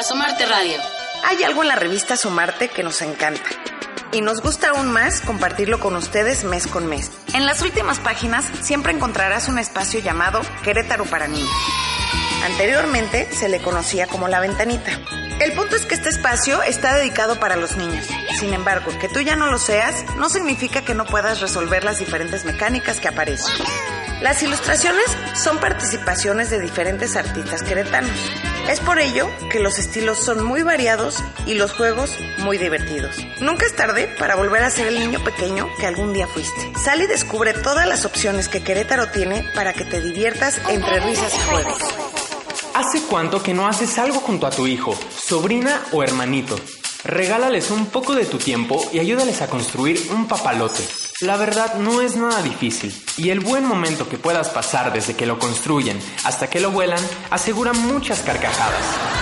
Asomarte Radio. Hay algo en la revista Asomarte que nos encanta. Y nos gusta aún más compartirlo con ustedes mes con mes. En las últimas páginas siempre encontrarás un espacio llamado Querétaro para niños. Anteriormente se le conocía como La Ventanita. El punto es que este espacio está dedicado para los niños. Sin embargo, que tú ya no lo seas no significa que no puedas resolver las diferentes mecánicas que aparecen. Las ilustraciones son participaciones de diferentes artistas queretanos. Es por ello que los estilos son muy variados y los juegos muy divertidos. Nunca es tarde para volver a ser el niño pequeño que algún día fuiste. Sal y descubre todas las opciones que Querétaro tiene para que te diviertas entre risas y juegos. ¿Hace cuánto que no haces algo junto a tu hijo, sobrina o hermanito? Regálales un poco de tu tiempo y ayúdales a construir un papalote. La verdad no es nada difícil y el buen momento que puedas pasar desde que lo construyen hasta que lo vuelan asegura muchas carcajadas.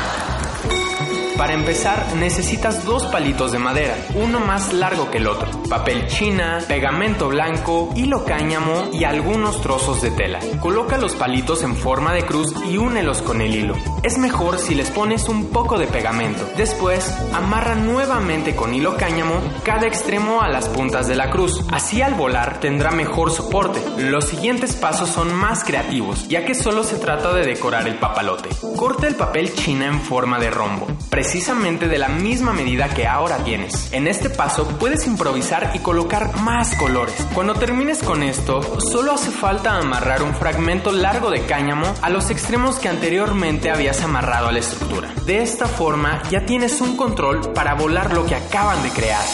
Para empezar, necesitas dos palitos de madera, uno más largo que el otro, papel china, pegamento blanco, hilo cáñamo y algunos trozos de tela. Coloca los palitos en forma de cruz y únelos con el hilo. Es mejor si les pones un poco de pegamento. Después, amarra nuevamente con hilo cáñamo cada extremo a las puntas de la cruz. Así al volar tendrá mejor soporte. Los siguientes pasos son más creativos, ya que solo se trata de decorar el papalote. Corta el papel china en forma de rombo precisamente de la misma medida que ahora tienes. En este paso puedes improvisar y colocar más colores. Cuando termines con esto, solo hace falta amarrar un fragmento largo de cáñamo a los extremos que anteriormente habías amarrado a la estructura. De esta forma ya tienes un control para volar lo que acaban de crear.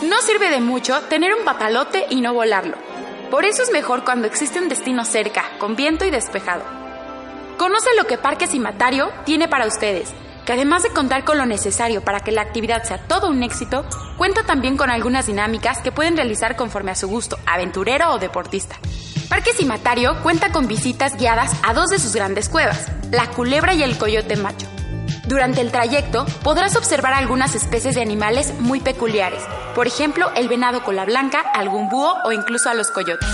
No sirve de mucho tener un papalote y no volarlo. Por eso es mejor cuando existe un destino cerca, con viento y despejado. Conoce lo que Parque Cimatario tiene para ustedes que además de contar con lo necesario para que la actividad sea todo un éxito, cuenta también con algunas dinámicas que pueden realizar conforme a su gusto, aventurero o deportista. Parque Cimatario cuenta con visitas guiadas a dos de sus grandes cuevas, la culebra y el coyote macho. Durante el trayecto podrás observar algunas especies de animales muy peculiares, por ejemplo el venado cola blanca, algún búho o incluso a los coyotes.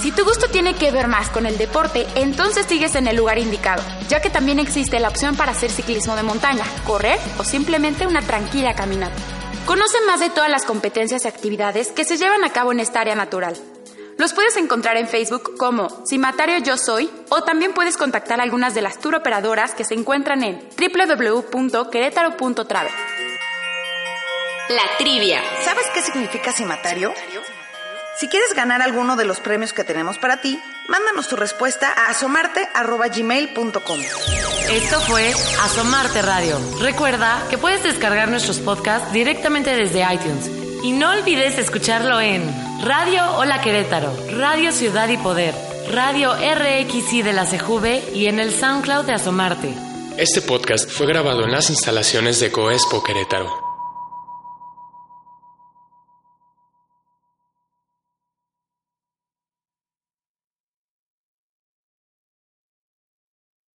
Si tu gusto tiene que ver más con el deporte, entonces sigues en el lugar indicado, ya que también existe la opción para hacer ciclismo de montaña, correr o simplemente una tranquila caminata. Conoce más de todas las competencias y actividades que se llevan a cabo en esta área natural. Los puedes encontrar en Facebook como Cimatario Yo Soy o también puedes contactar a algunas de las tour operadoras que se encuentran en www.querétaro.travel. La trivia. ¿Sabes qué significa cimatario? Si quieres ganar alguno de los premios que tenemos para ti, mándanos tu respuesta a asomarte.gmail.com. Esto fue Asomarte Radio. Recuerda que puedes descargar nuestros podcasts directamente desde iTunes. Y no olvides escucharlo en Radio Hola Querétaro, Radio Ciudad y Poder, Radio RXI de la CJV y en el SoundCloud de Asomarte. Este podcast fue grabado en las instalaciones de Coespo Querétaro.